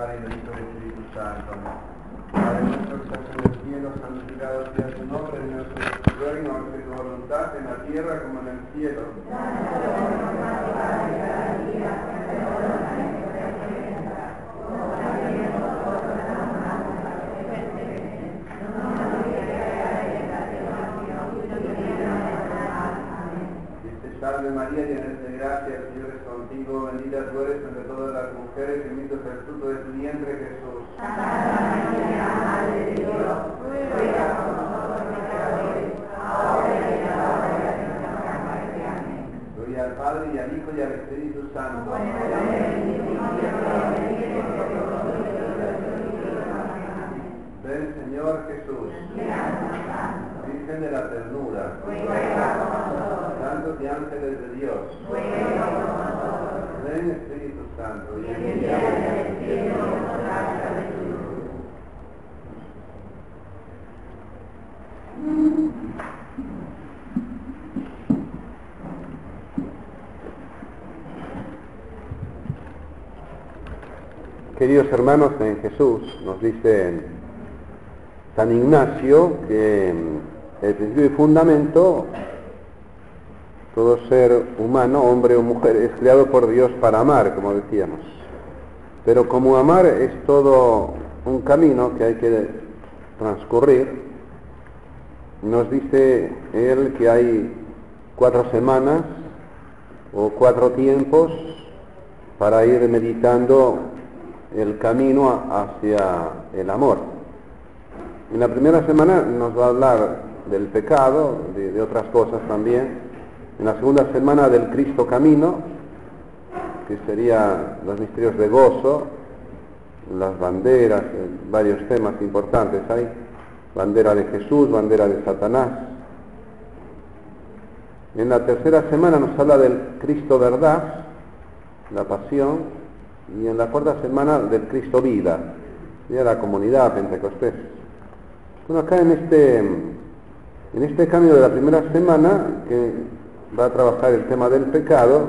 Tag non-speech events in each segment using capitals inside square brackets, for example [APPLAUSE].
Padre, y del Espíritu Santo. Padre nuestro que estás en el cielo, santificado sea tu nombre, nuestro reino, tu voluntad en la tierra como en el cielo. Dice, Salve María, llena eres de gracia, el Señor es contigo, bendita tú eres entre todas las mujeres, y bendito es fruto de tu vientre, Jesús. Gloria al Padre y al Hijo y al Espíritu Santo. Ven Señor Jesús, Virgen de la ternura, santos y ángeles de Dios, Queridos hermanos en Jesús, nos dice San Ignacio que mm, el principio y fundamento, todo ser humano, hombre o mujer, es creado por Dios para amar, como decíamos. Pero como amar es todo un camino que hay que transcurrir, nos dice él que hay cuatro semanas o cuatro tiempos para ir meditando el camino hacia el amor. En la primera semana nos va a hablar del pecado, de, de, otras cosas también. En la segunda semana del Cristo Camino, que sería los misterios de gozo, las banderas, varios temas importantes hay. Bandera de Jesús, bandera de Satanás. En la tercera semana nos habla del Cristo verdad, la pasión, y en la cuarta semana del Cristo vida, de la comunidad Pentecostés. Bueno, acá en este, en este cambio de la primera semana, que va a trabajar el tema del pecado,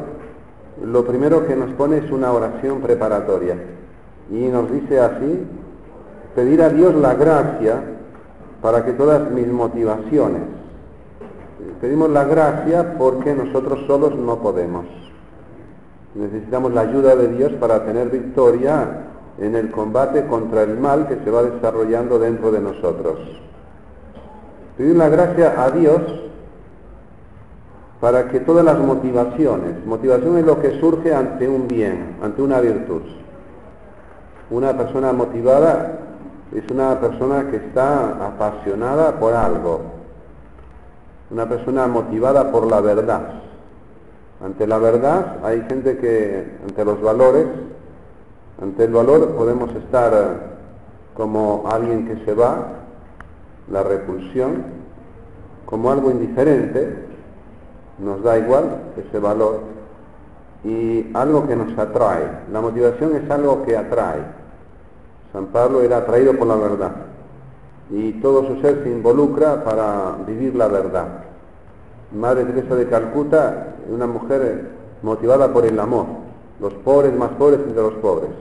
lo primero que nos pone es una oración preparatoria. Y nos dice así, pedir a Dios la gracia para que todas mis motivaciones, pedimos la gracia porque nosotros solos no podemos. Necesitamos la ayuda de Dios para tener victoria en el combate contra el mal que se va desarrollando dentro de nosotros. Pedir la gracia a Dios para que todas las motivaciones, motivación es lo que surge ante un bien, ante una virtud. Una persona motivada es una persona que está apasionada por algo, una persona motivada por la verdad. Ante la verdad hay gente que, ante los valores, ante el valor podemos estar como alguien que se va, la repulsión, como algo indiferente, nos da igual ese valor, y algo que nos atrae. La motivación es algo que atrae. San Pablo era atraído por la verdad, y todo su ser se involucra para vivir la verdad. Madre Teresa de Calcuta, una mujer motivada por el amor, los pobres más pobres entre los pobres.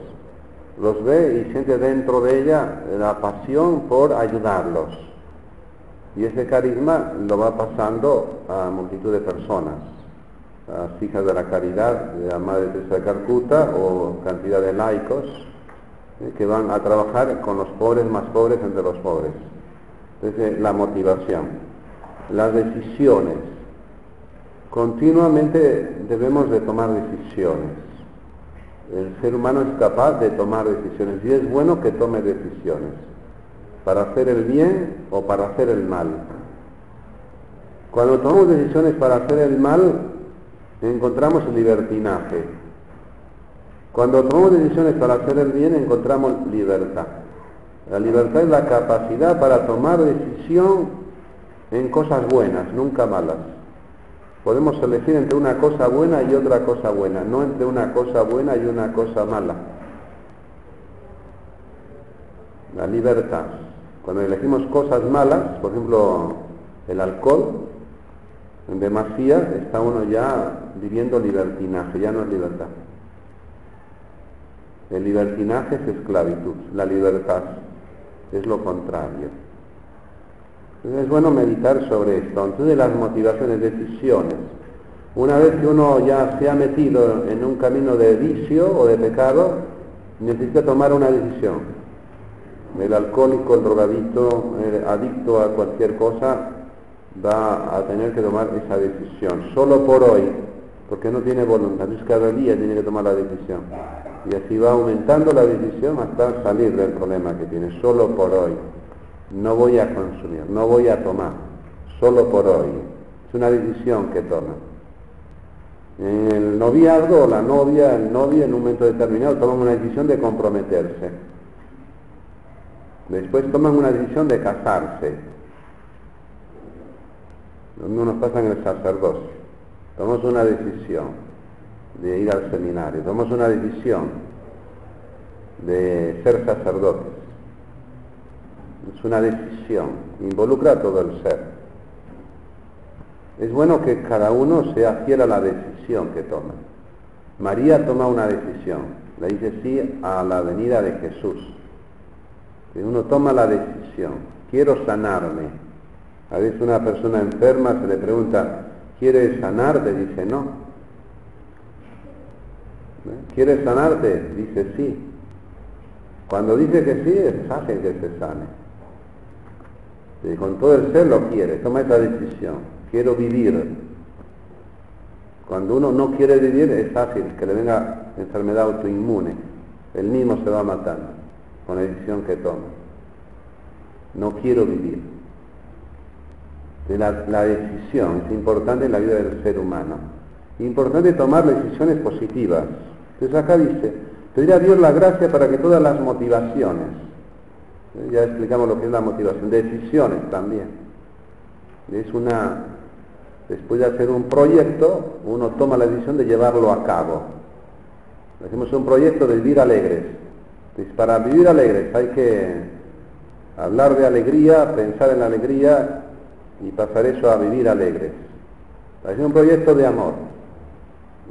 Los ve y siente dentro de ella la pasión por ayudarlos. Y ese carisma lo va pasando a multitud de personas, a hijas de la caridad de la Madre Teresa de Calcuta o cantidad de laicos eh, que van a trabajar con los pobres más pobres entre los pobres. Entonces, la motivación, las decisiones, Continuamente debemos de tomar decisiones. El ser humano es capaz de tomar decisiones y es bueno que tome decisiones para hacer el bien o para hacer el mal. Cuando tomamos decisiones para hacer el mal, encontramos libertinaje. Cuando tomamos decisiones para hacer el bien, encontramos libertad. La libertad es la capacidad para tomar decisión en cosas buenas, nunca malas. Podemos elegir entre una cosa buena y otra cosa buena, no entre una cosa buena y una cosa mala. La libertad. Cuando elegimos cosas malas, por ejemplo, el alcohol, en demasía está uno ya viviendo libertinaje, ya no es libertad. El libertinaje es esclavitud, la libertad es lo contrario. Entonces es bueno meditar sobre esto. Entonces las motivaciones, decisiones. Una vez que uno ya se ha metido en un camino de vicio o de pecado, necesita tomar una decisión. El alcohólico, el drogadito, el adicto a cualquier cosa, va a tener que tomar esa decisión, solo por hoy, porque no tiene voluntad, es cada día tiene que tomar la decisión. Y así va aumentando la decisión hasta salir del problema que tiene, solo por hoy. No voy a consumir, no voy a tomar, solo por hoy. Es una decisión que toma. El noviazgo, la novia, el novio en un momento determinado toman una decisión de comprometerse. Después toman una decisión de casarse. No nos pasa en el sacerdocio. Tomamos una decisión de ir al seminario. Tomamos una decisión de ser sacerdotes. Es una decisión. Involucra a todo el ser. Es bueno que cada uno sea fiel a la decisión que toma. María toma una decisión, le dice sí a la venida de Jesús. Y uno toma la decisión, quiero sanarme. A veces una persona enferma se le pregunta, ¿quieres sanarte? Dice, no. ¿Eh? ¿Quieres sanarte? Dice, sí. Cuando dice que sí, es fácil que se sane. Y con todo el ser lo quiere, toma esa decisión quiero vivir. Cuando uno no quiere vivir es fácil que le venga enfermedad autoinmune. El mismo se va matando con la decisión que toma. No quiero vivir. La, la decisión es importante en la vida del ser humano. Importante tomar decisiones positivas. Entonces acá dice, pedir a Dios la gracia para que todas las motivaciones, ¿eh? ya explicamos lo que es la motivación, decisiones también. Es una Después de hacer un proyecto, uno toma la decisión de llevarlo a cabo. Hacemos un proyecto de vivir alegres. Para vivir alegres hay que hablar de alegría, pensar en la alegría y pasar eso a vivir alegres. Hacer un proyecto de amor.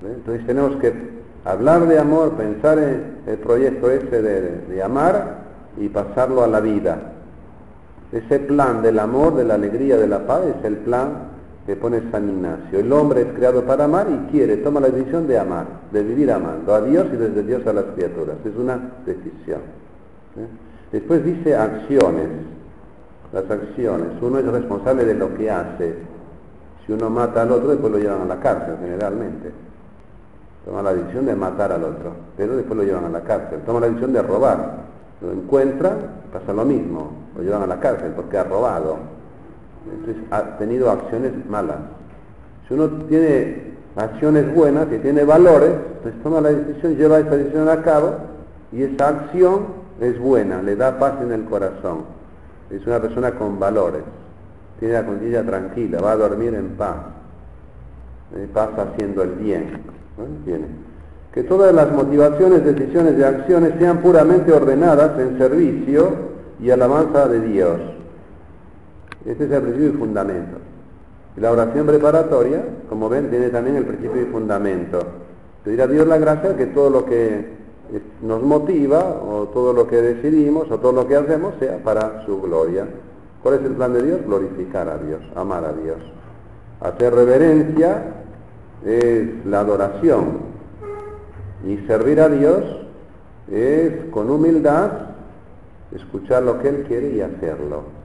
Entonces tenemos que hablar de amor, pensar en el proyecto ese de, de amar y pasarlo a la vida. Ese plan del amor, de la alegría, de la paz es el plan que pone San Ignacio. El hombre es creado para amar y quiere, toma la decisión de amar, de vivir amando a Dios y desde Dios a las criaturas. Es una decisión. ¿eh? Después dice acciones. Las acciones. Uno es responsable de lo que hace. Si uno mata al otro, después lo llevan a la cárcel generalmente. Toma la decisión de matar al otro, pero después lo llevan a la cárcel. Toma la decisión de robar. Lo encuentra, pasa lo mismo. Lo llevan a la cárcel porque ha robado entonces ha tenido acciones malas. Si uno tiene acciones buenas, que tiene valores, pues toma la decisión, lleva esa decisión a cabo y esa acción es buena, le da paz en el corazón. Es una persona con valores, tiene la conciencia tranquila, va a dormir en paz, eh, pasa haciendo el bien. Que todas las motivaciones, decisiones y acciones sean puramente ordenadas en servicio y alabanza de Dios este es el principio y fundamento. La oración preparatoria, como ven, tiene también el principio y fundamento. Pedir a Dios la gracia que todo lo que nos motiva, o todo lo que decidimos, o todo lo que hacemos, sea para su gloria. ¿Cuál es el plan de Dios? Glorificar a Dios, amar a Dios. Hacer reverencia es la adoración. Y servir a Dios es con humildad escuchar lo que Él quiere y hacerlo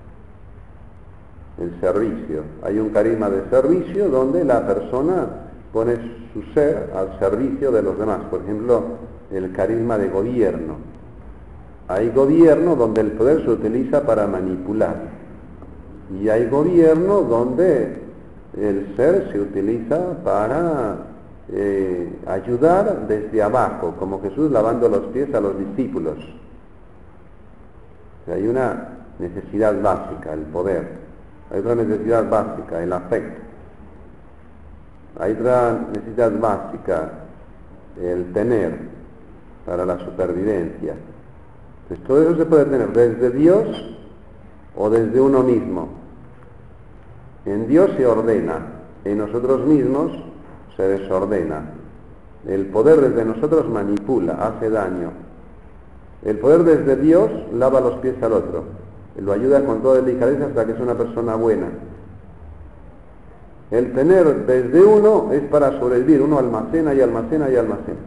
el servicio. Hay un carisma de servicio donde la persona pone su ser al servicio de los demás. Por ejemplo, el carisma de gobierno. Hay gobierno donde el poder se utiliza para manipular. Y hay gobierno donde el ser se utiliza para eh, ayudar desde abajo, como Jesús lavando los pies a los discípulos. hay una necesidad básica, el poder. Hay otra necesidad básica, el afecto. Hay otra necesidad básica, el tener para la supervivencia. Entonces todo eso se puede tener desde Dios o desde uno mismo. En Dios se ordena, en nosotros mismos se desordena. El poder desde nosotros manipula, hace daño. El poder desde Dios lava los pies al otro. Lo ayuda con toda delicadeza hasta que es una persona buena. El tener desde uno es para sobrevivir. Uno almacena y almacena y almacena.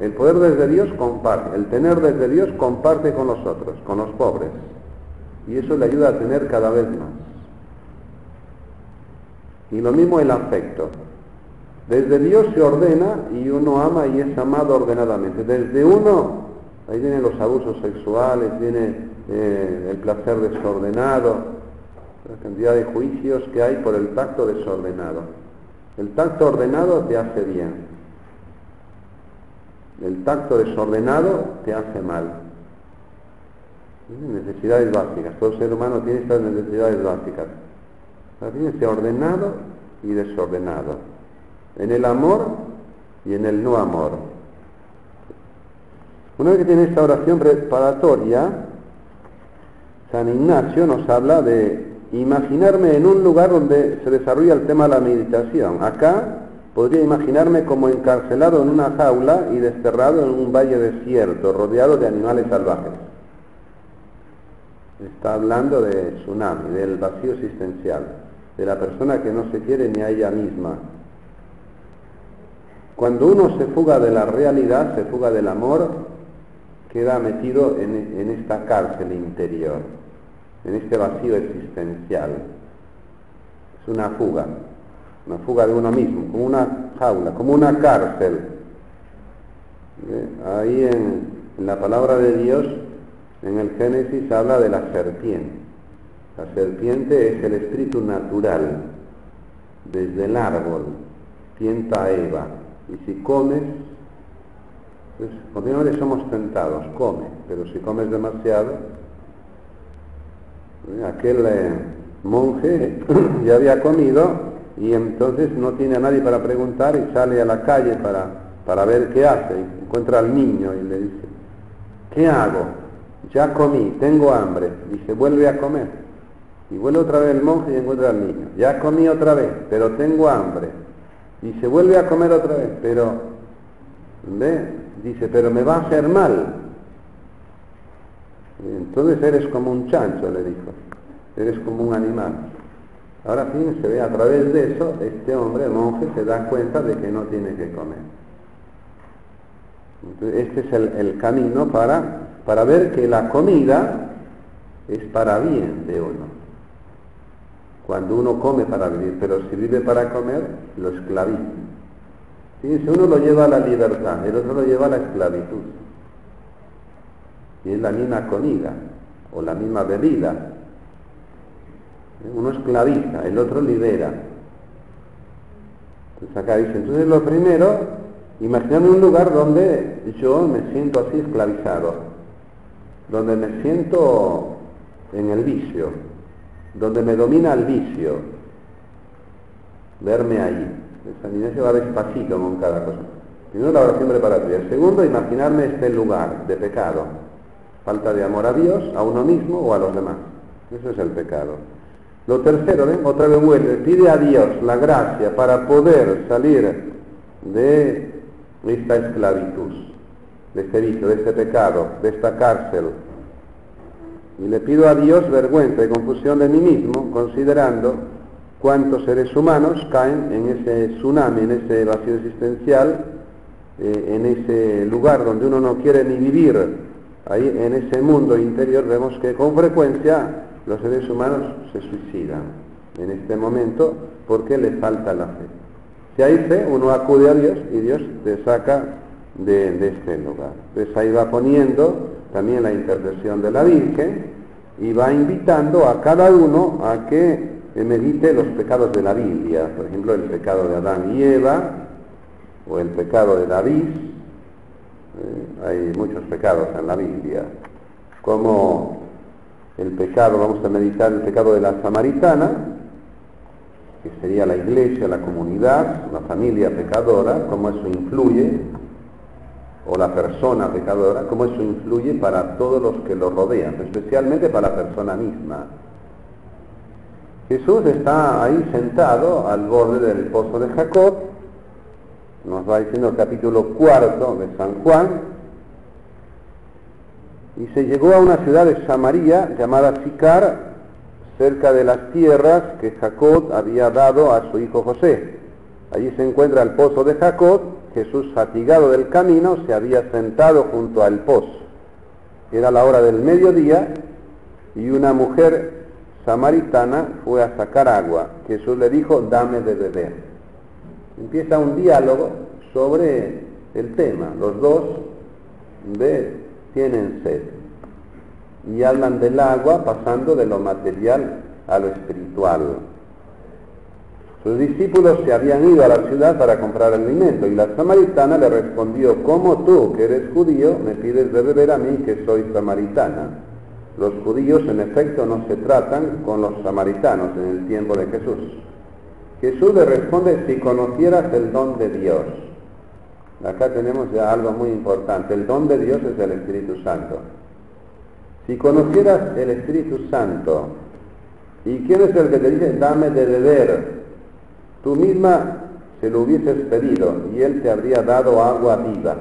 El poder desde Dios comparte. El tener desde Dios comparte con los otros, con los pobres. Y eso le ayuda a tener cada vez más. Y lo mismo el afecto. Desde Dios se ordena y uno ama y es amado ordenadamente. Desde uno, ahí vienen los abusos sexuales, viene eh, el placer desordenado, la cantidad de juicios que hay por el tacto desordenado. El tacto ordenado te hace bien. El tacto desordenado te hace mal. Necesidades básicas. Todo ser humano tiene estas necesidades básicas. Fíjense, ordenado y desordenado. En el amor y en el no amor. Una vez que tiene esta oración preparatoria, San Ignacio nos habla de imaginarme en un lugar donde se desarrolla el tema de la meditación. Acá podría imaginarme como encarcelado en una jaula y desterrado en un valle desierto, rodeado de animales salvajes. Está hablando de tsunami, del vacío existencial de la persona que no se quiere ni a ella misma. Cuando uno se fuga de la realidad, se fuga del amor, queda metido en, esta cárcel interior, en este vacío existencial. Es una fuga, una fuga de uno mismo, como una jaula, como una cárcel. ¿Eh? Ahí en, en la palabra de Dios, en el Génesis, habla de la serpiente. La serpiente es el espíritu natural, desde el árbol, tienta a Eva. Y si comes, pues continuamente somos tentados, come, pero si comes demasiado, aquel eh, monje [COUGHS] ya había comido y entonces no tiene a nadie para preguntar y sale a la calle para, para ver qué hace. Encuentra al niño y le dice, ¿qué hago? Ya comí, tengo hambre. Dice, vuelve a comer. Y vuelve otra vez el monje y encuentra al niño. Ya comí otra vez, pero tengo hambre. Y se vuelve a comer otra vez, pero, ¿ve? Dice, pero me va a hacer mal. entonces eres como un chancho, le dijo. Eres como un animal. Ahora se ve a través de eso, este hombre, monje, se da cuenta de que no tiene que comer. Este es el, el camino para, para ver que la comida es para bien de uno cuando uno come para vivir, pero si vive para comer, lo esclaviza. Si uno lo lleva a la libertad, el otro lo lleva a la esclavitud. Y es la misma comida o la misma bebida. Uno esclaviza, el otro libera. Entonces acá dice, entonces lo primero, imaginarme un lugar donde yo me siento así esclavizado, donde me siento en el vicio, donde me domina el vicio, verme ahí. San Ignacio va despacito con cada cosa. Primero la oración preparatoria. Segundo, imaginarme este lugar de pecado. Falta de amor a Dios, a uno mismo o a los demás. Eso es el pecado. Lo tercero, ¿ven? otra vez vuelve, pide a Dios la gracia para poder salir de esta esclavitud, de este vicio, de este pecado, de esta cárcel, y le pido a Dios vergüenza y confusión de mí mismo, considerando cuántos seres humanos caen en ese tsunami, en ese vacío existencial, eh, en ese lugar donde uno no quiere ni vivir, ahí en ese mundo interior vemos que con frecuencia los seres humanos se suicidan en este momento porque le falta la fe. Si hay fe, uno acude a Dios y Dios te saca de, de este lugar. Entonces ahí va poniendo también la intercesión de la Virgen y va invitando a cada uno a que medite los pecados de la Biblia, por ejemplo el pecado de Adán y Eva o el pecado de David, eh, hay muchos pecados en la Biblia, como el pecado, vamos a meditar el pecado de la samaritana, que sería la iglesia, la comunidad, la familia pecadora, cómo eso influye o la persona pecadora, cómo eso influye para todos los que lo rodean, especialmente para la persona misma. Jesús está ahí sentado al borde del pozo de Jacob, nos va diciendo el capítulo cuarto de San Juan, Y se llegó a una ciudad de Samaria llamada Sicar, cerca de las tierras que Jacob había dado a su hijo José. Allí se encuentra el pozo de Jacob. Jesús, fatigado del camino, se había sentado junto al pozo. Era la hora del mediodía y una mujer samaritana fue a sacar agua. Jesús le dijo, dame de beber. Empieza un diálogo sobre el tema. Los dos ve, tienen sed y hablan del agua pasando de lo material a lo espiritual. Sus discípulos se habían ido a la ciudad para comprar alimento y la samaritana le respondió, ¿cómo tú, que eres judío, me pides de beber a mí, que soy samaritana? Los judíos en efecto no se tratan con los samaritanos en el tiempo de Jesús. Jesús le responde, si conocieras el don de Dios. Acá tenemos ya algo muy importante. El don de Dios es el Espíritu Santo. Si conocieras el Espíritu Santo, ¿y quién es el que te dice, dame de beber? Tú misma se lo hubieses pedido y Él te habría dado agua viva.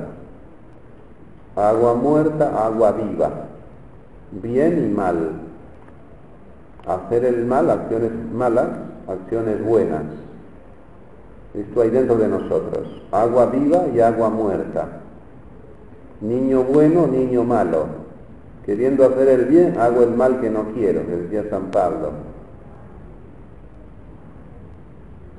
Agua muerta, agua viva. Bien y mal. Hacer el mal, acciones malas, acciones buenas. Esto hay dentro de nosotros. Agua viva y agua muerta. Niño bueno, niño malo. Queriendo hacer el bien, hago el mal que no quiero, decía San Pablo.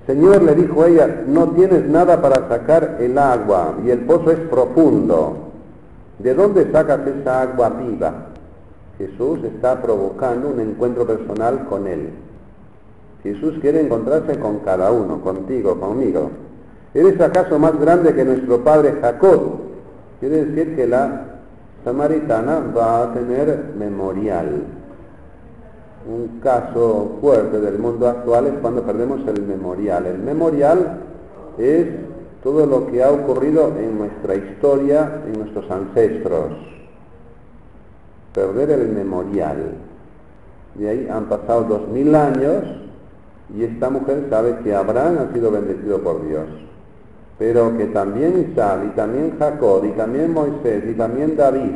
Señor, le dijo ella, no tienes nada para sacar el agua y el pozo es profundo. ¿De dónde sacas esa agua viva? Jesús está provocando un encuentro personal con él. Jesús quiere encontrarse con cada uno, contigo, conmigo. ¿Eres acaso más grande que nuestro padre Jacob? Quiere decir que la samaritana va a tener memorial. Un caso fuerte del mundo actual es cuando perdemos el memorial. El memorial es todo lo que ha ocurrido en nuestra historia, en nuestros ancestros. Perder el memorial. De ahí han pasado dos mil años y esta mujer sabe que Abraham ha sido bendecido por Dios pero que también Isaac, y también Jacob, y también Moisés, y también David,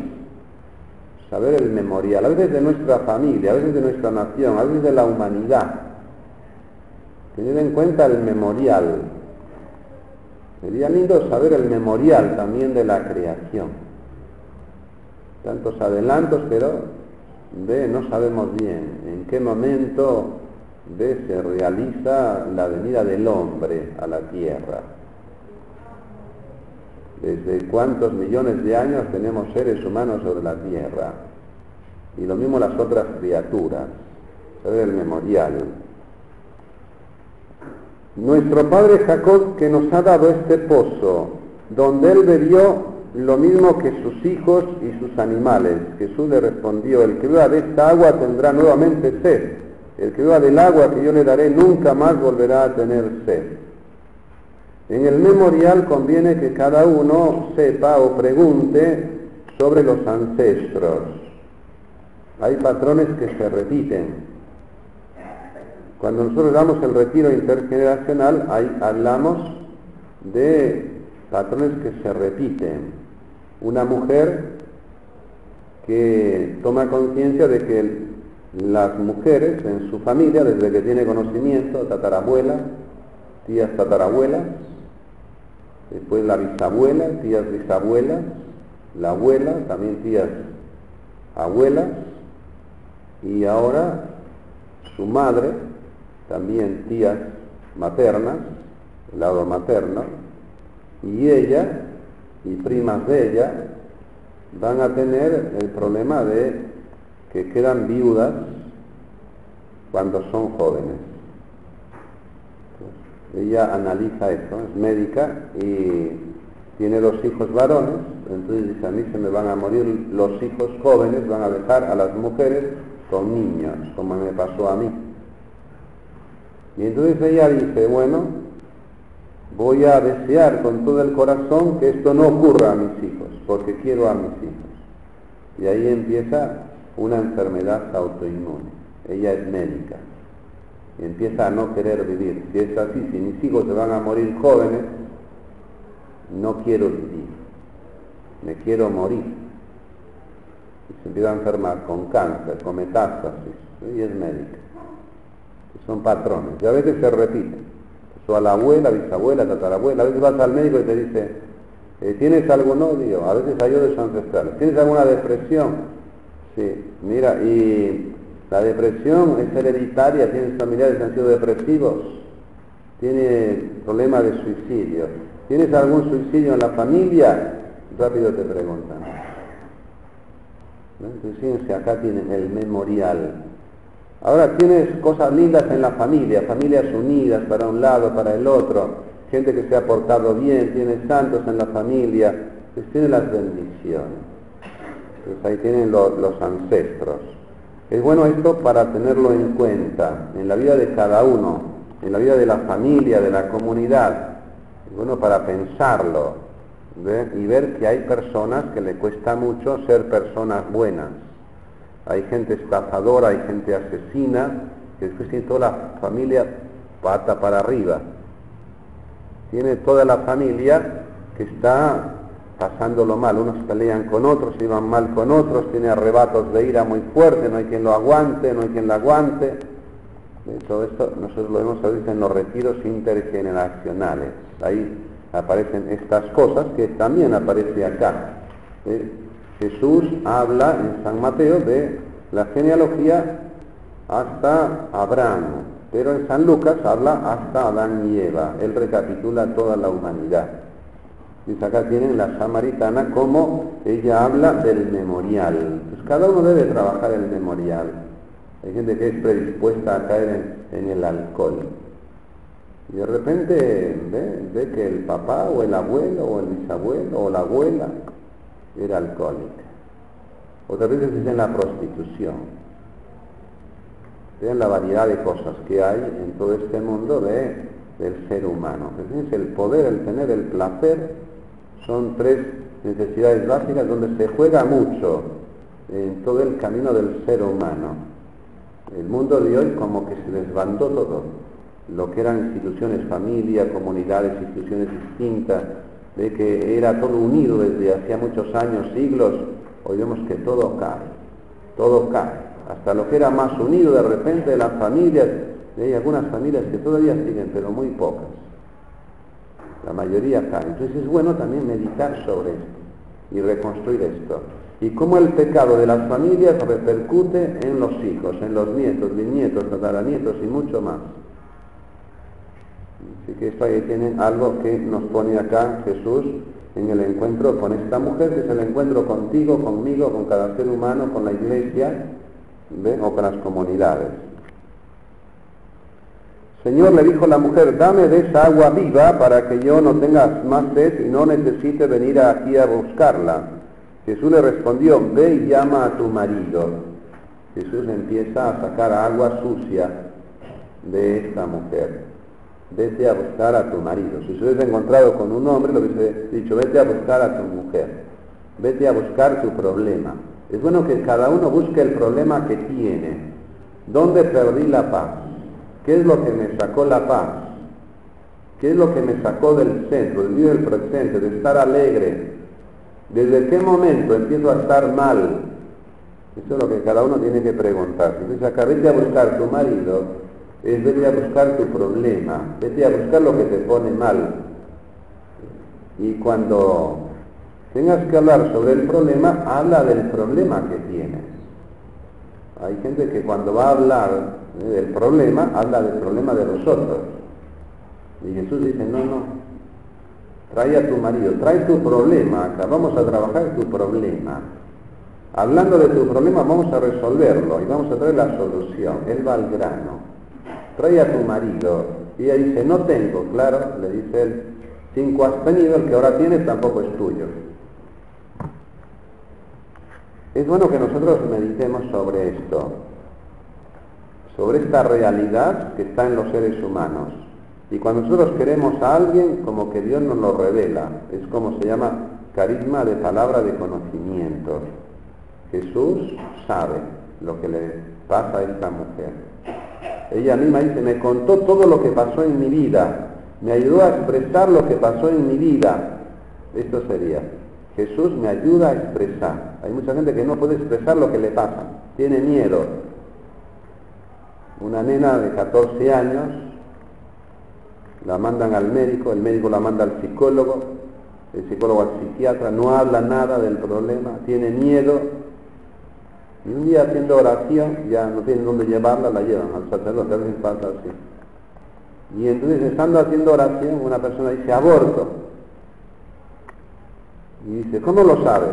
saber el memorial, a veces de nuestra familia, a veces de nuestra nación, a veces de la humanidad, tener en cuenta el memorial. Sería lindo saber el memorial también de la creación. Tantos adelantos, pero ve, no sabemos bien en qué momento se realiza la venida del hombre a la tierra desde cuántos millones de años tenemos seres humanos sobre la tierra. Y lo mismo las otras criaturas. Se el memorial. Nuestro padre Jacob que nos ha dado este pozo, donde él bebió lo mismo que sus hijos y sus animales. Jesús le respondió, el que beba de esta agua tendrá nuevamente sed. El que beba del agua que yo le daré nunca más volverá a tener sed. En el memorial conviene que cada uno sepa o pregunte sobre los ancestros. Hay patrones que se repiten. Cuando nosotros damos el retiro intergeneracional, ahí hablamos de patrones que se repiten. Una mujer que toma conciencia de que las mujeres en su familia, desde que tiene conocimiento, tatarabuela, tías tatarabuelas, después la bisabuela, tías bisabuelas, la abuela, también tías abuelas, y ahora su madre, también tías maternas, lado materno, y ella y primas de ella van a tener el problema de que quedan viudas cuando son jóvenes ella analiza esto, es médica y tiene dos hijos varones, entonces dice, a mí se me van a morir los hijos jóvenes, van a dejar a las mujeres con niños, como me pasó a mí. Y entonces ella dice, bueno, voy a desear con todo el corazón que esto no ocurra a mis hijos, porque quiero a mis hijos. Y ahí empieza una enfermedad autoinmune. Ella es médica y empieza a no querer vivir. Si es así, si mis hijos se van a morir jóvenes, no quiero vivir, me quiero morir. y se empieza a enfermar con cáncer, con metástasis, y es médica. Son patrones, y a veces se repiten. A la abuela, bisabuela, tatarabuela, a veces vas al médico y te dice, eh, ¿tienes algún odio? A veces hay odios ancestrales. ¿Tienes alguna depresión? Sí, mira, y la depresión es hereditaria, tienes familiares que han sido depresivos, tiene problema de suicidio. ¿Tienes algún suicidio en la familia? Rápido te preguntan. Entonces fíjense, acá tienen el memorial. Ahora tienes cosas lindas en la familia, familias unidas para un lado, para el otro, gente que se ha portado bien, tienes santos en la familia, pues tiene las bendiciones. Entonces ahí tienen los ancestros. Es bueno esto para tenerlo en cuenta en la vida de cada uno, en la vida de la familia, de la comunidad. Es bueno para pensarlo y ver que hay personas que le cuesta mucho ser personas buenas. Hay gente estafadora, hay gente asesina, que después tiene toda la familia pata para arriba. Tiene toda la familia que está pasándolo mal, unos pelean con otros, iban mal con otros, tiene arrebatos de ira muy fuerte, no hay quien lo aguante, no hay quien lo aguante. todo esto nosotros lo vemos a veces en los retiros intergeneracionales. Ahí aparecen estas cosas que también aparece acá. Jesús habla en San Mateo de la genealogía hasta Abraham, pero en San Lucas habla hasta Adán y Eva. Él recapitula toda la humanidad. Dice acá tienen la samaritana como ella habla del memorial. Pues cada uno debe trabajar el memorial. Hay gente que es predispuesta a caer en, el alcohol. Y de repente ve, que el papá o el abuelo o el bisabuelo o la abuela era alcohólica. Otras veces dicen la prostitución. Vean la variedad de cosas que hay en todo este mundo de, del ser humano. Fíjense, el poder, el tener el placer son tres necesidades básicas donde se juega mucho en todo el camino del ser humano. El mundo de hoy como que se desbandó todo. Lo que eran instituciones, familia, comunidades, instituciones distintas, de que era todo unido desde hacía muchos años, siglos, hoy vemos que todo cae, todo cae. Hasta lo que era más unido de repente las familias, hay algunas familias que todavía siguen, pero muy pocas la mayoría cae. Entonces es bueno también meditar sobre esto y reconstruir esto. Y cómo el pecado de las familias repercute en los hijos, en los nietos, bisnietos, tataranietos y mucho más. Así que esto ahí tiene algo que nos pone acá Jesús en el encuentro con esta mujer, que es el encuentro contigo, conmigo, con cada ser humano, con la iglesia, o con las comunidades. Señor, le dijo la mujer, dame de esa agua viva para que yo no tenga más sed y no necesite venir aquí a buscarla. Jesús le respondió, ve y llama a tu marido. Jesús empieza a sacar agua sucia de esta mujer. Vete a buscar a tu marido. Si se hubiese encontrado con un hombre, lo hubiese dicho, vete a buscar a tu mujer. Vete a buscar tu problema. Es bueno que cada uno busque el problema que tiene. ¿Dónde perdí la paz? ¿Qué es lo que me sacó la paz? ¿Qué es lo que me sacó del centro, del mío del presente, de estar alegre? ¿Desde qué momento empiezo a estar mal? Eso es lo que cada uno tiene que preguntar. Entonces acá vete a buscar tu marido, es vete a buscar tu problema, vete a buscar lo que te pone mal. Y cuando tengas que hablar sobre el problema, habla del problema que tienes. Hay gente que cuando va a hablar del problema, habla del problema de los otros. Y Jesús dice, no, no, trae a tu marido, trae tu problema acá, vamos a trabajar tu problema. Hablando de tu problema vamos a resolverlo y vamos a traer la solución. Él va al grano. Trae a tu marido. Y ella dice, no tengo, claro, le dice él, cinco has tenido, el que ahora tienes tampoco es tuyo. Es bueno que nosotros meditemos sobre esto sobre esta realidad que está en los seres humanos. Y cuando nosotros queremos a alguien, como que Dios nos lo revela, es como se llama carisma de palabra de conocimiento. Jesús sabe lo que le pasa a esta mujer. Ella misma dice, me contó todo lo que pasó en mi vida, me ayudó a expresar lo que pasó en mi vida. Esto sería. Jesús me ayuda a expresar. Hay mucha gente que no puede expresar lo que le pasa, tiene miedo. Una nena de 14 años la mandan al médico, el médico la manda al psicólogo, el psicólogo al psiquiatra, no habla nada del problema, tiene miedo, y un día haciendo oración, ya no tienen dónde llevarla, la llevan al sacerdote, a veces pasa así. Y entonces estando haciendo oración, una persona dice, aborto. Y dice, ¿cómo lo sabes?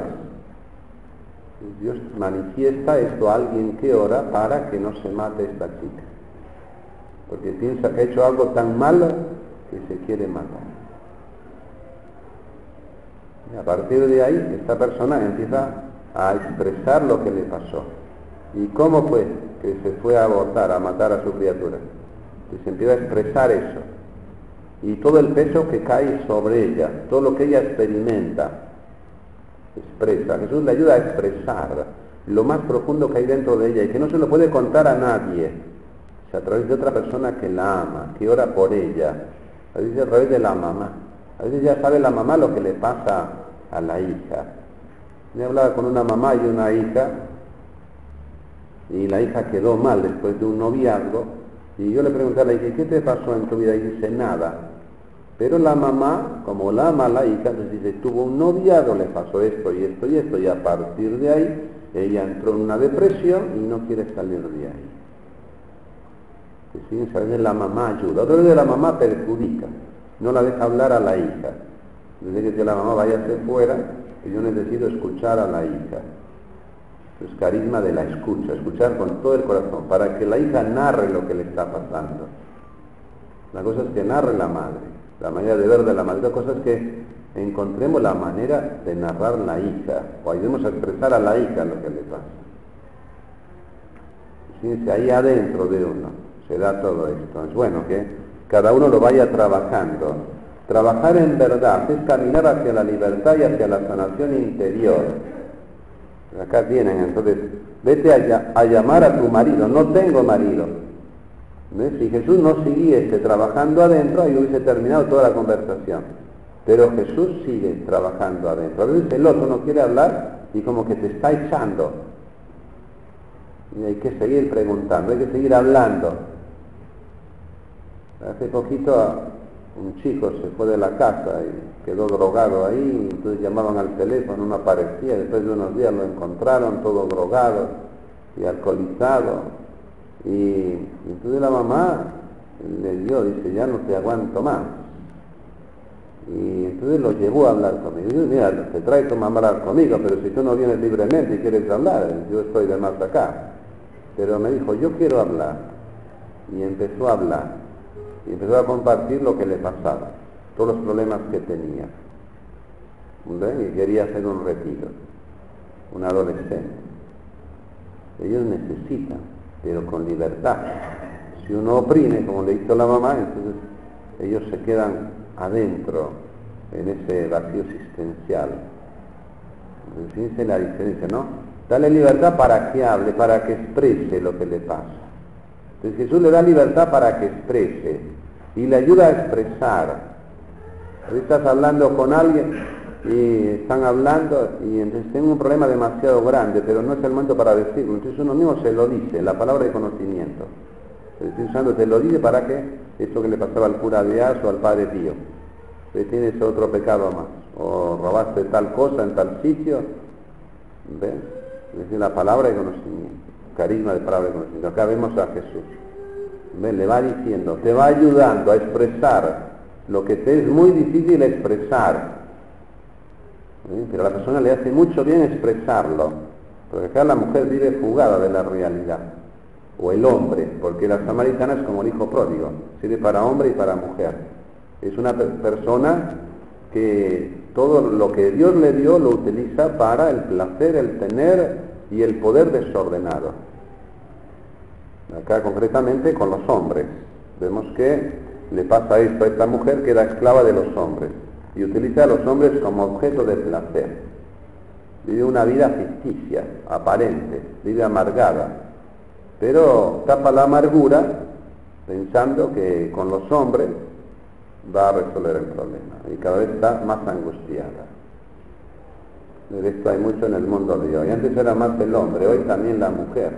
Dios manifiesta esto a alguien que ora para que no se mate esta chica. Porque piensa que ha hecho algo tan malo que se quiere matar. Y a partir de ahí, esta persona empieza a expresar lo que le pasó. ¿Y cómo fue que se fue a abortar, a matar a su criatura? Que se empieza a expresar eso. Y todo el peso que cae sobre ella, todo lo que ella experimenta, expresa. Jesús le ayuda a expresar lo más profundo que hay dentro de ella y que no se lo puede contar a nadie. a través de otra persona que la ama, que ora por ella. A veces a través de la mamá. A veces ya sabe la mamá lo que le pasa a la hija. Me hablaba con una mamá y una hija y la hija quedó mal después de un noviazgo y yo le pregunté a la hija, ¿qué te pasó en tu vida? Y dice, nada. Pero la mamá, como la ama a la hija, entonces dice, tuvo un noviazgo, le pasó esto y esto y esto, y a partir de ahí ella entró en una depresión y no quiere salir de ahí. ¿Sí? A veces la mamá ayuda, otra vez la mamá perjudica, no la deja hablar a la hija. Desde que la mamá vaya hacia fuera, yo necesito escuchar a la hija. Es carisma de la escucha, escuchar con todo el corazón, para que la hija narre lo que le está pasando. La cosa es que narre la madre, la manera de ver de la madre. La cosa es que encontremos la manera de narrar la hija, o ayudemos a expresar a la hija lo que le pasa. Fíjense, ahí adentro de uno se da todo esto. Es bueno que cada uno lo vaya trabajando Trabajar en verdad es caminar hacia la libertad y hacia la sanación interior. Acá tienen, entonces, vete a, llamar a tu marido, no tengo marido. Si Jesús no siguiese trabajando adentro, ahí hubiese terminado toda la conversación. Pero Jesús sigue trabajando adentro. El otro no quiere hablar y como que te está echando. Y hay que seguir preguntando, hay que seguir hablando. Hace poquito un chico se fue de la casa y quedó drogado ahí, entonces llamaban al teléfono, no aparecía, después de unos días lo encontraron todo drogado y alcoholizado. Y, entonces la mamá le dio, dice, ya no te aguanto más. Y entonces lo llevó a hablar conmigo. Y mira, te trae tu mamá a hablar conmigo, pero si tú no vienes libremente y quieres hablar, yo estoy de más acá. Pero me dijo, yo quiero hablar. Y empezó a hablar y empezó a compartir lo que le pasaba, todos los problemas que tenía. Y quería hacer un retiro, un adolescente. Ellos necesitan, pero con libertad. Si uno oprime, como le hizo la mamá, entonces ellos se quedan adentro, en ese vacío existencial. Fíjense la diferencia, ¿no? Dale libertad para que hable, para que exprese lo que le pasa. Entonces Jesús le da libertad para que exprese y le ayuda a expresar. Estás hablando con alguien y están hablando y entonces tengo un problema demasiado grande, pero no es el momento para decirlo. Entonces uno mismo se lo dice, la palabra de conocimiento. Estoy usando, te lo dice para que esto que le pasaba al cura de As o al padre Pío. Si tienes otro pecado más, o robaste tal cosa en tal sitio, ¿ves? Es decir, la palabra de conocimiento carisma de palabra de. Acá vemos a Jesús. Le va diciendo, te va ayudando a expresar lo que te es muy difícil expresar. Pero a la persona le hace mucho bien expresarlo. Porque acá la mujer vive fugada de la realidad. O el hombre, porque la samaritana es como el hijo pródigo. Sirve para hombre y para mujer. Es una persona que todo lo que Dios le dio lo utiliza para el placer, el tener y el poder desordenado. Acá concretamente con los hombres. Vemos que le pasa esto a esta mujer que era esclava de los hombres y utiliza a los hombres como objeto de placer. Vive una vida ficticia, aparente, vive amargada, pero tapa la amargura pensando que con los hombres va a resolver el problema y cada vez está más angustiada. De esto hay mucho en el mundo de hoy. Antes era más el hombre, hoy también la mujer.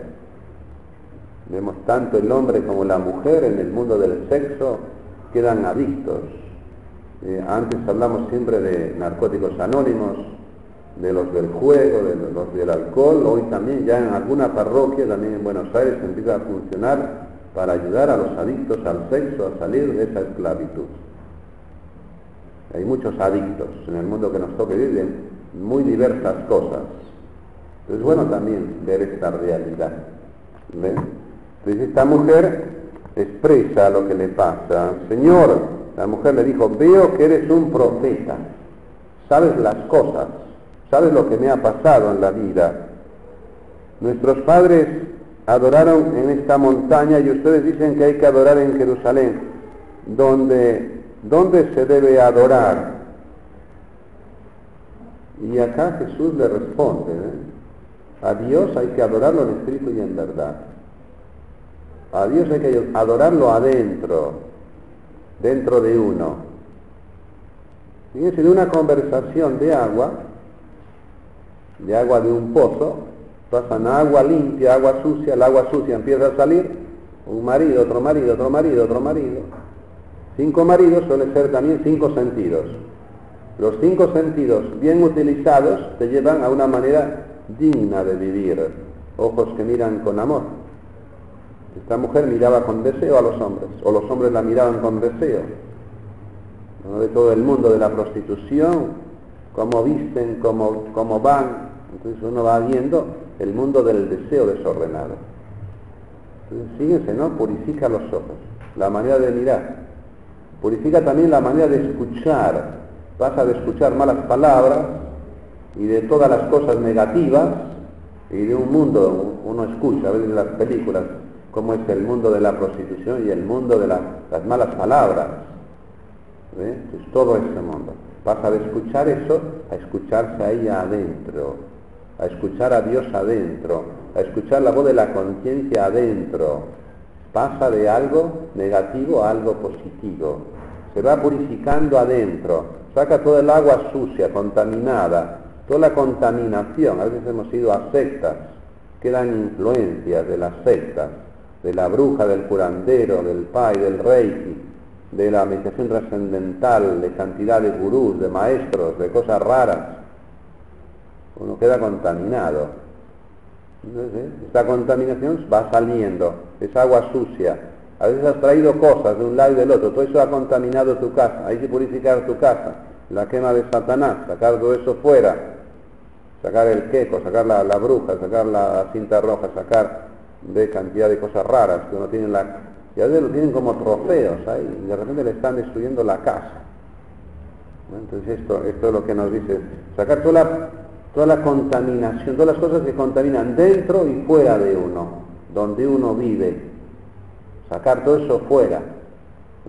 Vemos tanto el hombre como la mujer en el mundo del sexo quedan adictos. Eh, antes hablamos siempre de narcóticos anónimos, de los del juego, de los del alcohol, hoy también ya en alguna parroquia, también en Buenos Aires, empieza a funcionar para ayudar a los adictos al sexo a salir de esa esclavitud. Hay muchos adictos en el mundo que nos toca vivir muy diversas cosas. Es bueno también ver esta realidad. Entonces esta mujer expresa lo que le pasa. Señor, la mujer le dijo, veo que eres un profeta, sabes las cosas, sabes lo que me ha pasado en la vida. Nuestros padres adoraron en esta montaña y ustedes dicen que hay que adorar en Jerusalén, donde, ¿dónde se debe adorar? Y acá Jesús le responde, ¿eh? a Dios hay que adorarlo en espíritu y en verdad. A Dios hay que adorarlo adentro, dentro de uno. Fíjense, de una conversación de agua, de agua de un pozo, pasan agua limpia, agua sucia, el agua sucia empieza a salir, un marido, otro marido, otro marido, otro marido. Cinco maridos suele ser también cinco sentidos. Los cinco sentidos bien utilizados te llevan a una manera digna de vivir, ojos que miran con amor. Esta mujer miraba con deseo a los hombres, o los hombres la miraban con deseo. De todo el mundo de la prostitución, cómo visten, cómo, cómo van. Entonces uno va viendo el mundo del deseo desordenado. Entonces, fíjense, ¿no? Purifica los ojos, la manera de mirar. Purifica también la manera de escuchar. Pasa de escuchar malas palabras y de todas las cosas negativas y de un mundo, uno escucha a veces las películas, cómo es el mundo de la prostitución y el mundo de las malas palabras. Es todo ese mundo. Pasa de escuchar eso a escucharse ahí adentro a escuchar a Dios adentro, a escuchar la voz de la conciencia adentro. Pasa de algo negativo a algo positivo. Se va purificando adentro, saca toda el agua sucia, contaminada, toda la contaminación. A veces hemos ido a sectas, quedan influencias de las sectas, de la bruja, del curandero, del pai, del reiki, de la meditación trascendental, de cantidad de gurús, de maestros, de cosas raras uno queda contaminado. esta contaminación va saliendo, es agua sucia. A veces has traído cosas de un lado y del otro, todo eso ha contaminado tu casa, hay que purificar tu casa, la quema de Satanás, sacar todo eso fuera, sacar el queco, sacar la, bruja, sacar la cinta roja, sacar de cantidad de cosas raras que uno tiene en la... Y a veces lo tienen como trofeos ahí, y de repente le están destruyendo la casa. Entonces esto, es lo que nos dice, sacar toda la contaminación, todas las cosas que contaminan dentro y fuera de uno, donde uno vive. Sacar todo eso fuera.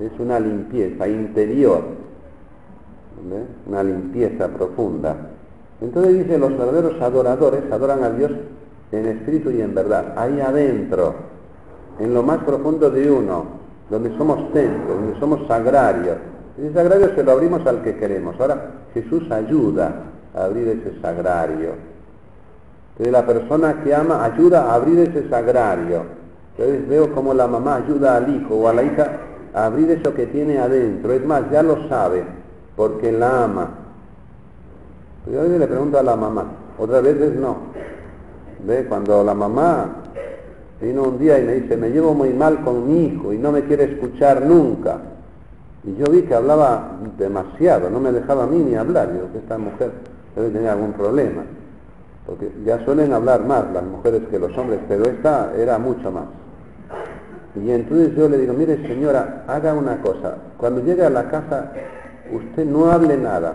Es una limpieza interior, una limpieza profunda. Entonces dice, los verdaderos adoradores adoran a Dios en espíritu y en verdad, ahí adentro, en lo más profundo de uno, donde somos templos, donde somos sagrarios. Ese sagrario se lo abrimos al que queremos. Ahora Jesús ayuda abrir ese sagrario. Entonces la persona que ama ayuda a abrir ese sagrario. Entonces veo como la mamá ayuda al hijo o a la hija a abrir eso que tiene adentro. Es más, ya lo sabe, porque la ama. Yo a veces le pregunto a la mamá, otras veces no. ¿Ve? Cuando la mamá vino un día y me dice, me llevo muy mal con mi hijo y no me quiere escuchar nunca. Y yo vi que hablaba demasiado, no me dejaba a mí ni hablar. Yo, que esta mujer debe tener algún problema, porque ya suelen hablar más las mujeres que los hombres, pero esta era mucho más. Y entonces yo le digo, mire señora, haga una cosa, cuando llegue a la casa, usted no hable nada,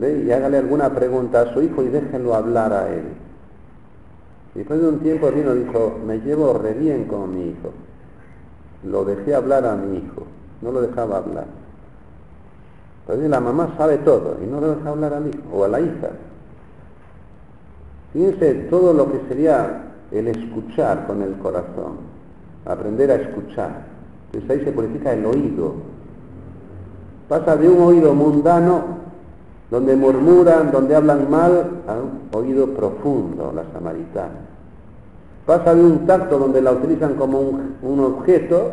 y hágale alguna pregunta a su hijo y déjenlo hablar a él. Y después de un tiempo vino y dijo, me llevo re bien con mi hijo. Lo dejé hablar a mi hijo, no lo dejaba hablar. Entonces la mamá sabe todo y no le deja hablar al hijo o a la hija. Fíjense todo lo que sería el escuchar con el corazón, aprender a escuchar. Entonces ahí se purifica el oído. Pasa de un oído mundano donde murmuran, donde hablan mal, a un oído profundo, la samaritana. Pasa de un tacto donde la utilizan como un, un objeto,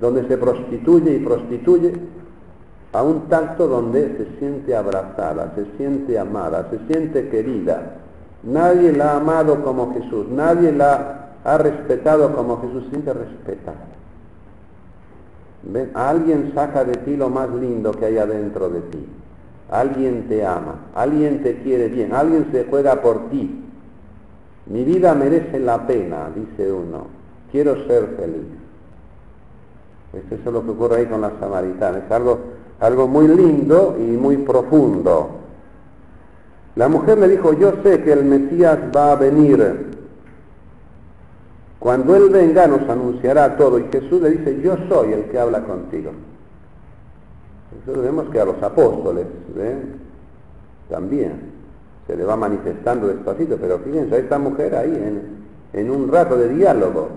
donde se prostituye y prostituye, a un tacto donde se siente abrazada, se siente amada, se siente querida. Nadie la ha amado como Jesús, nadie la ha respetado como Jesús, siente respetada. ¿Ven? Alguien saca de ti lo más lindo que hay adentro de ti. Alguien te ama, alguien te quiere bien, alguien se juega por ti. Mi vida merece la pena, dice uno. Quiero ser feliz. Eso es lo que ocurre ahí con la samaritana. Es algo, algo muy lindo y muy profundo. La mujer le dijo, yo sé que el Mesías va a venir. Cuando Él venga nos anunciará todo. Y Jesús le dice, yo soy el que habla contigo. Nosotros vemos que a los apóstoles también se le va manifestando despacito, pero fíjense, a esta mujer ahí en, un rato de diálogo.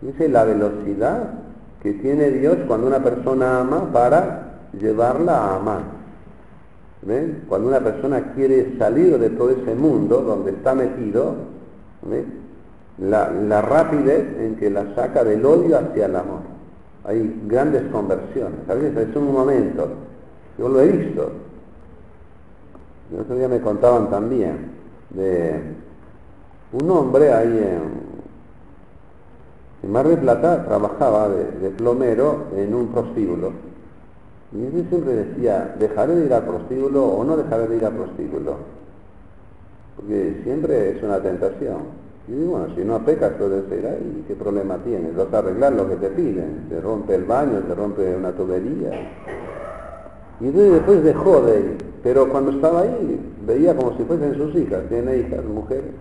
Fíjense la velocidad que tiene Dios cuando una persona ama para llevarla a amar. ¿Ven? Cuando una persona quiere salir de todo ese mundo donde está metido, La, la rapidez en que la saca del odio hacia el amor. Hay grandes conversiones. A veces es un momento. Yo lo he visto. El otro día me contaban también de un hombre ahí en, en Mar del Plata trabajaba de, plomero en un prostíbulo. Y él siempre decía, ¿dejaré de ir al prostíbulo o no dejaré de ir al prostíbulo? Porque siempre es una tentación. Y bueno, si no pecas puedes ir ahí, ¿qué problema tienes? Vas a arreglar lo que te piden, se rompe el baño, se rompe una tubería. Y después dejó de ir, pero cuando estaba ahí veía como si fuesen sus hijas, tiene hijas, mujeres.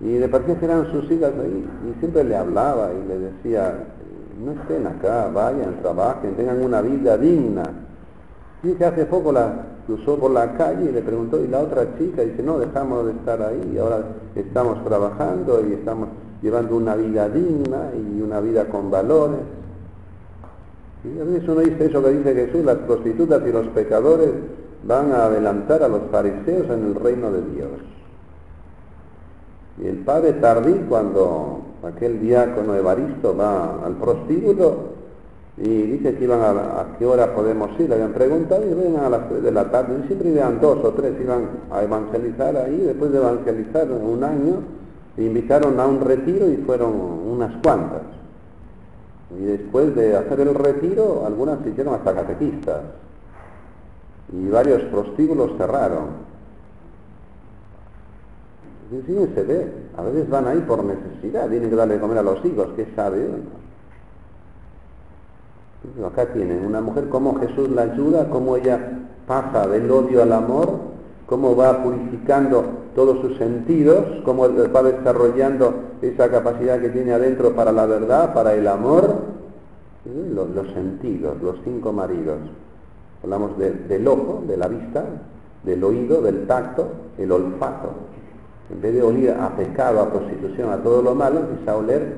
Y le parecía que eran sus hijas ahí, y siempre le hablaba y le decía, no estén acá, vayan, trabajen, tengan una vida digna. Y que hace poco la, cruzó por la calle y le preguntó, y la otra chica dice, no, dejamos de estar ahí, ahora estamos trabajando y estamos llevando una vida digna y una vida con valores. Y a veces uno dice eso que dice Jesús, las prostitutas y los pecadores van a adelantar a los fariseos en el reino de Dios. Y el padre Tardí, cuando aquel diácono Evaristo va al prostíbulo, y dice que iban a, a qué hora podemos ir, le habían preguntado y vengan a las 3 de la tarde, y siempre iban dos o tres, iban a evangelizar ahí, después de evangelizar un año, invitaron a un retiro y fueron unas cuantas. Y después de hacer el retiro, algunas se hicieron hasta catequistas. Y varios prostíbulos cerraron. Y se ve, a veces van ahí por necesidad, tienen que darle de comer a los hijos, ¿qué sabe uno? Acá tienen una mujer, cómo Jesús la ayuda, cómo ella pasa del odio al amor, cómo va purificando todos sus sentidos, cómo va desarrollando esa capacidad que tiene adentro para la verdad, para el amor, los, los sentidos, los cinco maridos. Hablamos del ojo, de la vista, del oído, del tacto, el olfato. En vez de oír a pecado, a prostitución, a todo lo malo, empieza a oler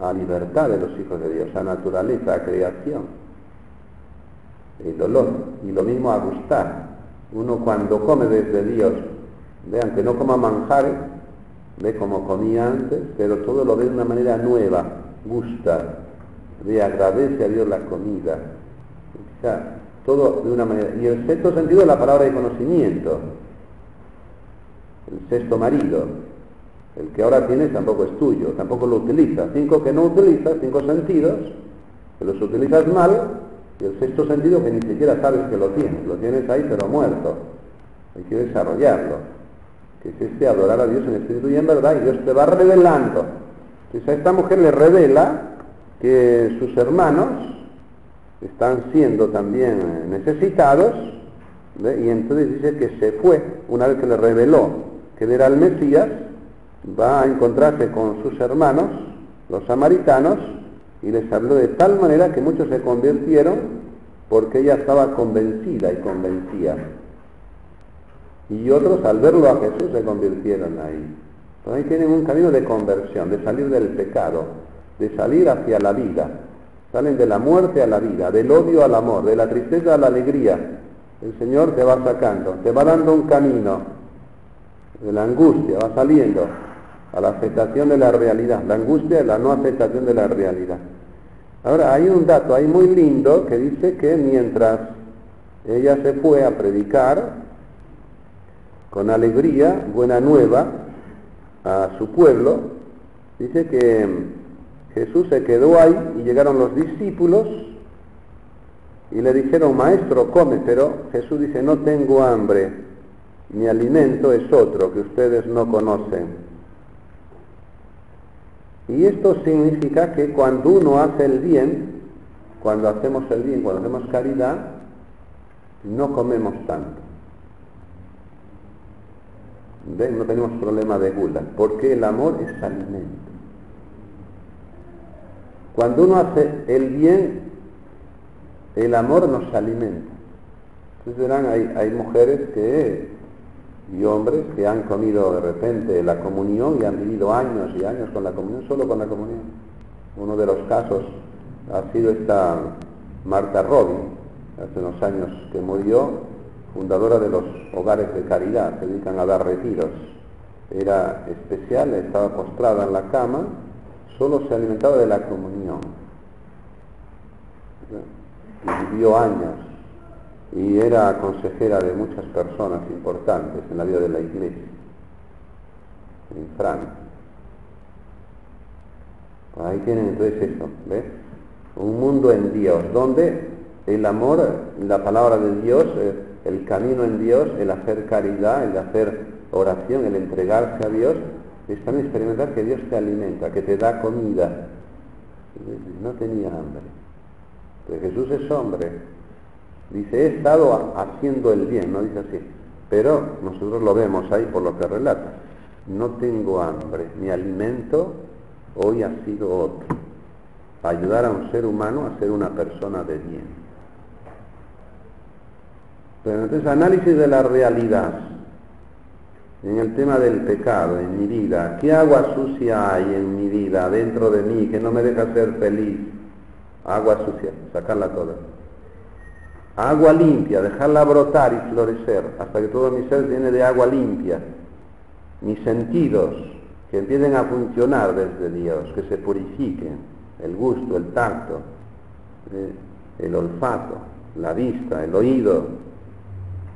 a libertad de los hijos de Dios, a naturaleza, a creación, el dolor, y lo mismo a gustar. Uno cuando come desde Dios, vean que no coma manjares, ve como comía antes, pero todo lo ve de una manera nueva, gusta, le agradece a Dios la comida. O sea, todo de una manera. Y el sexto sentido es la palabra de conocimiento, el sexto marido, el que ahora tienes tampoco es tuyo, tampoco lo utilizas. Cinco que no utilizas, cinco sentidos, que los utilizas mal, y el sexto sentido que ni siquiera sabes que lo tienes, lo tienes ahí pero muerto. Hay que desarrollarlo. Que es este adorar a Dios en espíritu y en verdad, y Dios te va revelando. Entonces a esta mujer le revela que sus hermanos están siendo también necesitados, y entonces dice que se fue, una vez que le reveló que era el Mesías, va a encontrarse con sus hermanos, los samaritanos, y les habló de tal manera que muchos se convirtieron porque ella estaba convencida y convencía. Y otros al verlo a Jesús se convirtieron ahí. Entonces ahí tienen un camino de conversión, de salir del pecado, de salir hacia la vida. Salen de la muerte a la vida, del odio al amor, de la tristeza a la alegría, el Señor te va sacando, te va dando un camino de la angustia, va saliendo a la aceptación de la realidad. La angustia es la no aceptación de la realidad. Ahora, hay un dato ahí muy lindo que dice que mientras ella se fue a predicar con alegría, buena nueva, a su pueblo, dice que Jesús se quedó ahí y llegaron los discípulos y le dijeron, maestro, come, pero Jesús dice, no tengo hambre, mi alimento es otro que ustedes no conocen. Y esto significa que cuando uno hace el bien, cuando hacemos el bien, cuando hacemos caridad, no comemos tanto. No tenemos problema de gula, porque el amor es alimento. Cuando uno hace el bien, el amor nos alimenta. Entonces verán, hay, hay mujeres que y hombres que han comido de repente la comunión y han vivido años y años con la comunión, solo con la comunión. Uno de los casos ha sido esta Marta Robin, hace unos años que murió, fundadora de los hogares de caridad, se dedican a dar retiros. Era especial, estaba postrada en la cama, solo se alimentaba de la comunión. Y vivió años y era consejera de muchas personas importantes en la vida de la iglesia, en Francia. Ahí tienen entonces eso, ¿ves? Un mundo en Dios, donde el amor, la palabra de Dios, eh, el camino en Dios, el hacer caridad, el hacer oración, el entregarse a Dios, es también experimentar que Dios te alimenta, que te da comida. No tenía hambre. Pero Jesús es hombre, Dice, he estado haciendo el bien, no dice así. Pero nosotros lo vemos ahí por lo que relata. No tengo hambre, mi alimento hoy ha sido otro. Ayudar a un ser humano a ser una persona de bien. Pero entonces análisis de la realidad en el tema del pecado en mi vida. ¿Qué agua sucia hay en mi vida, dentro de mí, que no me deja ser feliz? Agua sucia, sacarla toda agua limpia, dejarla brotar y florecer hasta que todo mi ser viene de agua limpia. Mis sentidos que empiecen a funcionar desde Dios, que se purifiquen, el gusto, el tacto, eh, el olfato, la vista, el oído,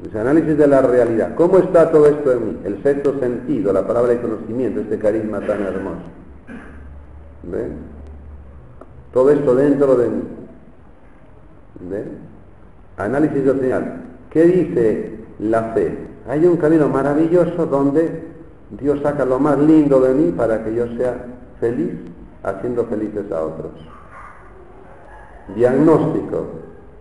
el análisis de la realidad. ¿Cómo está todo esto en mí? El sexto sentido, la palabra de conocimiento, este carisma tan hermoso. ¿Ven? Todo esto dentro de mí. ¿Ven? Análisis doctrinal. ¿Qué dice la fe? Hay un camino maravilloso donde Dios saca lo más lindo de mí para que yo sea feliz haciendo felices a otros. Diagnóstico.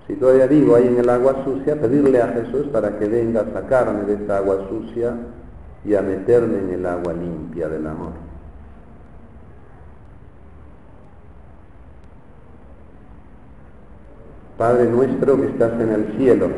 Si todavía vivo ahí en el agua sucia, pedirle a Jesús para que venga a sacarme de esta agua sucia y a meterme en el agua limpia del amor. Padre nuestro que estás en el cielo,